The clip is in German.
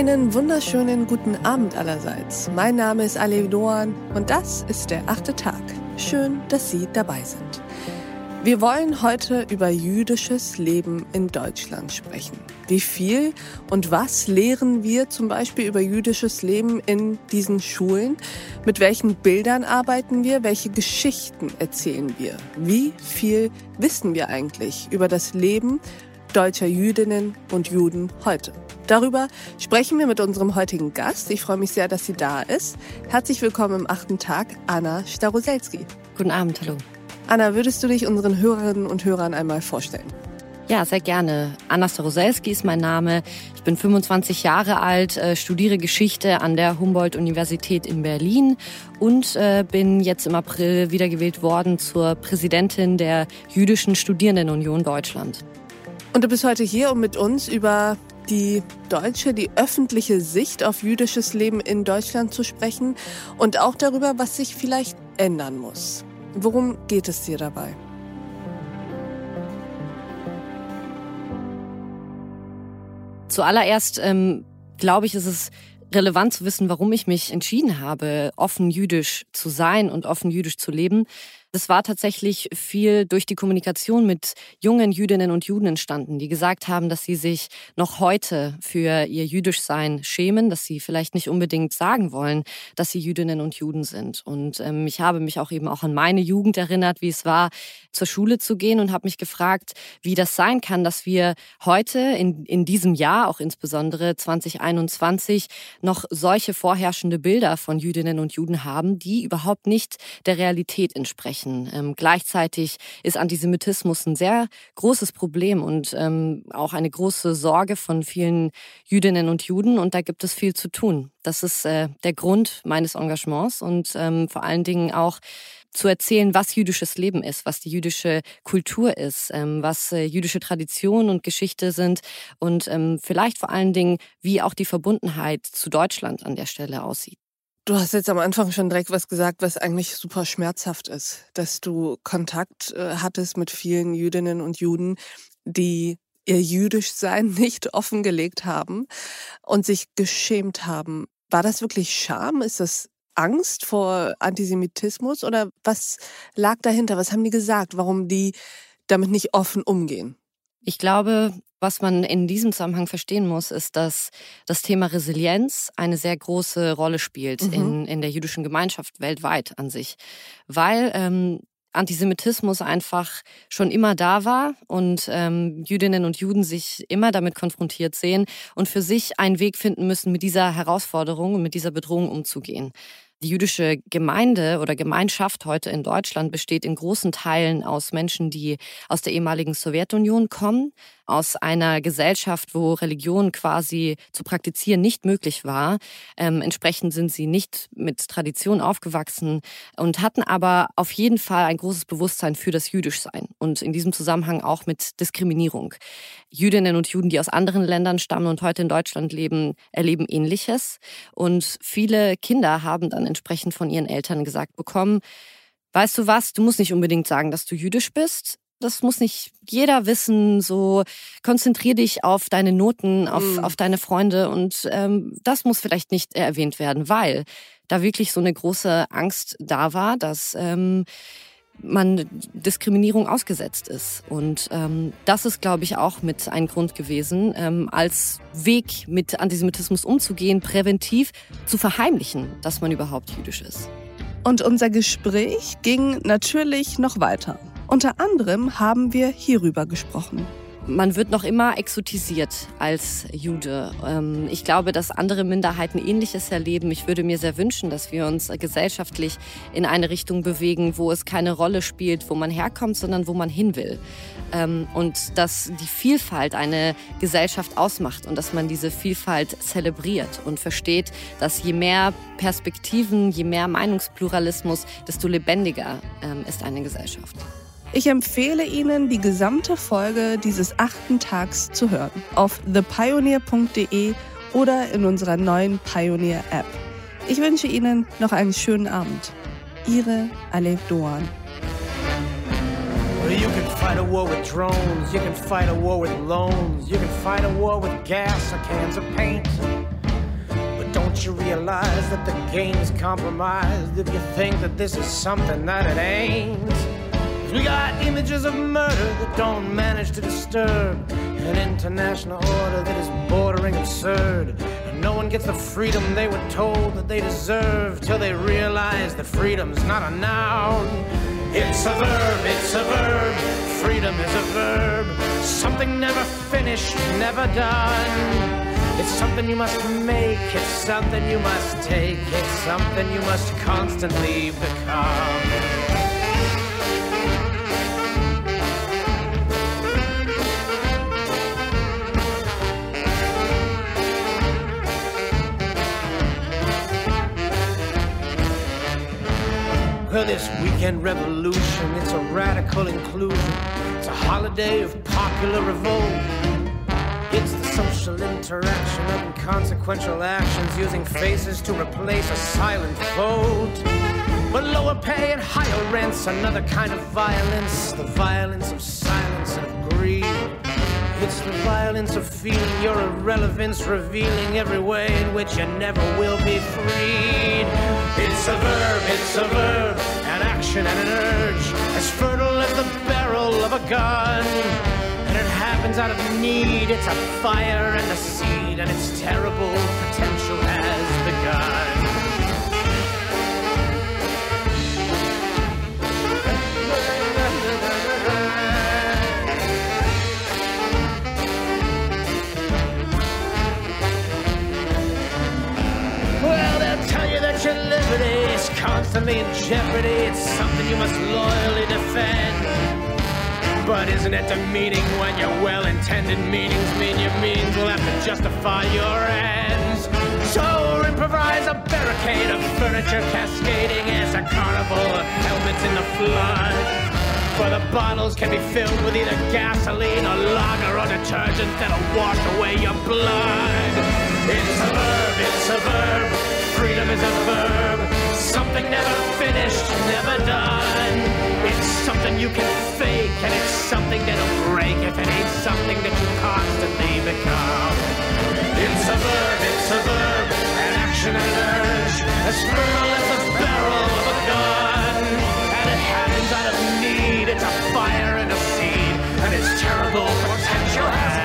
Einen wunderschönen guten Abend allerseits. Mein Name ist Ale Doan und das ist der achte Tag. Schön, dass Sie dabei sind. Wir wollen heute über jüdisches Leben in Deutschland sprechen. Wie viel und was lehren wir zum Beispiel über jüdisches Leben in diesen Schulen? Mit welchen Bildern arbeiten wir? Welche Geschichten erzählen wir? Wie viel wissen wir eigentlich über das Leben deutscher Jüdinnen und Juden heute? Darüber sprechen wir mit unserem heutigen Gast. Ich freue mich sehr, dass sie da ist. Herzlich willkommen im achten Tag, Anna Staroselski. Guten Abend, hallo. Anna, würdest du dich unseren Hörerinnen und Hörern einmal vorstellen? Ja, sehr gerne. Anna Staroselski ist mein Name. Ich bin 25 Jahre alt, äh, studiere Geschichte an der Humboldt-Universität in Berlin und äh, bin jetzt im April wiedergewählt worden zur Präsidentin der Jüdischen Studierendenunion Deutschland. Und du bist heute hier, um mit uns über die deutsche, die öffentliche Sicht auf jüdisches Leben in Deutschland zu sprechen und auch darüber, was sich vielleicht ändern muss. Worum geht es dir dabei? Zuallererst ähm, glaube ich, ist es relevant zu wissen, warum ich mich entschieden habe, offen jüdisch zu sein und offen jüdisch zu leben. Das war tatsächlich viel durch die Kommunikation mit jungen Jüdinnen und Juden entstanden, die gesagt haben, dass sie sich noch heute für ihr Jüdischsein schämen, dass sie vielleicht nicht unbedingt sagen wollen, dass sie Jüdinnen und Juden sind. Und ähm, ich habe mich auch eben auch an meine Jugend erinnert, wie es war, zur Schule zu gehen und habe mich gefragt, wie das sein kann, dass wir heute in, in diesem Jahr, auch insbesondere 2021, noch solche vorherrschende Bilder von Jüdinnen und Juden haben, die überhaupt nicht der Realität entsprechen sprechen. Ähm, gleichzeitig ist Antisemitismus ein sehr großes Problem und ähm, auch eine große Sorge von vielen Jüdinnen und Juden und da gibt es viel zu tun. Das ist äh, der Grund meines Engagements und ähm, vor allen Dingen auch zu erzählen, was jüdisches Leben ist, was die jüdische Kultur ist, ähm, was äh, jüdische Tradition und Geschichte sind und ähm, vielleicht vor allen Dingen, wie auch die Verbundenheit zu Deutschland an der Stelle aussieht. Du hast jetzt am Anfang schon direkt was gesagt, was eigentlich super schmerzhaft ist, dass du Kontakt äh, hattest mit vielen Jüdinnen und Juden, die ihr Jüdischsein nicht offengelegt haben und sich geschämt haben. War das wirklich Scham? Ist das Angst vor Antisemitismus oder was lag dahinter? Was haben die gesagt, warum die damit nicht offen umgehen? Ich glaube, was man in diesem Zusammenhang verstehen muss, ist, dass das Thema Resilienz eine sehr große Rolle spielt mhm. in, in der jüdischen Gemeinschaft weltweit an sich. Weil ähm, Antisemitismus einfach schon immer da war und ähm, Jüdinnen und Juden sich immer damit konfrontiert sehen und für sich einen Weg finden müssen, mit dieser Herausforderung und mit dieser Bedrohung umzugehen. Die jüdische Gemeinde oder Gemeinschaft heute in Deutschland besteht in großen Teilen aus Menschen, die aus der ehemaligen Sowjetunion kommen, aus einer Gesellschaft, wo Religion quasi zu praktizieren nicht möglich war. Ähm, entsprechend sind sie nicht mit Tradition aufgewachsen und hatten aber auf jeden Fall ein großes Bewusstsein für das Jüdischsein und in diesem Zusammenhang auch mit Diskriminierung. Jüdinnen und Juden, die aus anderen Ländern stammen und heute in Deutschland leben, erleben Ähnliches. Und viele Kinder haben dann entsprechend von ihren Eltern gesagt bekommen, weißt du was, du musst nicht unbedingt sagen, dass du jüdisch bist. Das muss nicht jeder wissen. So konzentrier dich auf deine Noten, auf, mhm. auf deine Freunde und ähm, das muss vielleicht nicht erwähnt werden, weil da wirklich so eine große Angst da war, dass ähm, man Diskriminierung ausgesetzt ist. Und ähm, das ist, glaube ich, auch mit ein Grund gewesen, ähm, als Weg mit Antisemitismus umzugehen, präventiv zu verheimlichen, dass man überhaupt jüdisch ist. Und unser Gespräch ging natürlich noch weiter. Unter anderem haben wir hierüber gesprochen man wird noch immer exotisiert als Jude. Ähm, ich glaube, dass andere Minderheiten Ähnliches erleben. Ich würde mir sehr wünschen, dass wir uns gesellschaftlich in eine Richtung bewegen, wo es keine Rolle spielt, wo man herkommt, sondern wo man hin will. Ähm, und dass die Vielfalt eine Gesellschaft ausmacht und dass man diese Vielfalt zelebriert und versteht, dass je mehr Perspektiven, je mehr Meinungspluralismus, desto lebendiger ähm, ist eine Gesellschaft. Ich empfehle Ihnen, die gesamte Folge dieses achten Tags zu hören auf thepioneer.de oder in unserer neuen Pioneer App. Ich wünsche Ihnen noch einen schönen Abend. Ihre Alef Doan. you can fight a war with drones, you can fight a war with loans, you can fight a war with gas or cans of paint. Don't you realize that the game's compromised if you think that this is something that it ain't? We got images of murder that don't manage to disturb an international order that is bordering absurd. And no one gets the freedom they were told that they deserve till they realize that freedom's not a noun. It's a verb, it's a verb. Freedom is a verb. Something never finished, never done. It's something you must make, it's something you must take, it's something you must constantly become. This weekend revolution, it's a radical inclusion. It's a holiday of popular revolt. It's the social interaction of inconsequential actions using faces to replace a silent vote. But lower pay and higher rents, another kind of violence, the violence of silence and of greed. It's the violence of feeling your irrelevance, revealing every way in which you never will be freed. It's a verb, it's a verb, an action and an urge, as fertile as the barrel of a gun. And it happens out of need, it's a fire and a seed, constantly in jeopardy. It's something you must loyally defend. But isn't it demeaning when your well-intended meanings mean your means will have to justify your ends? So improvise a barricade of furniture cascading as a carnival of helmets in the flood. For the bottles can be filled with either gasoline or lager or detergent that'll wash away your blood. It's a verb, it's a verb. Freedom is a verb, something never finished, never done. It's something you can fake, and it's something that'll break if it ain't something that you constantly become. It's a verb, it's a verb, an action and urge, as fertile as a barrel of a gun. And it happens out of need, it's a fire and a seed, and it's terrible potential has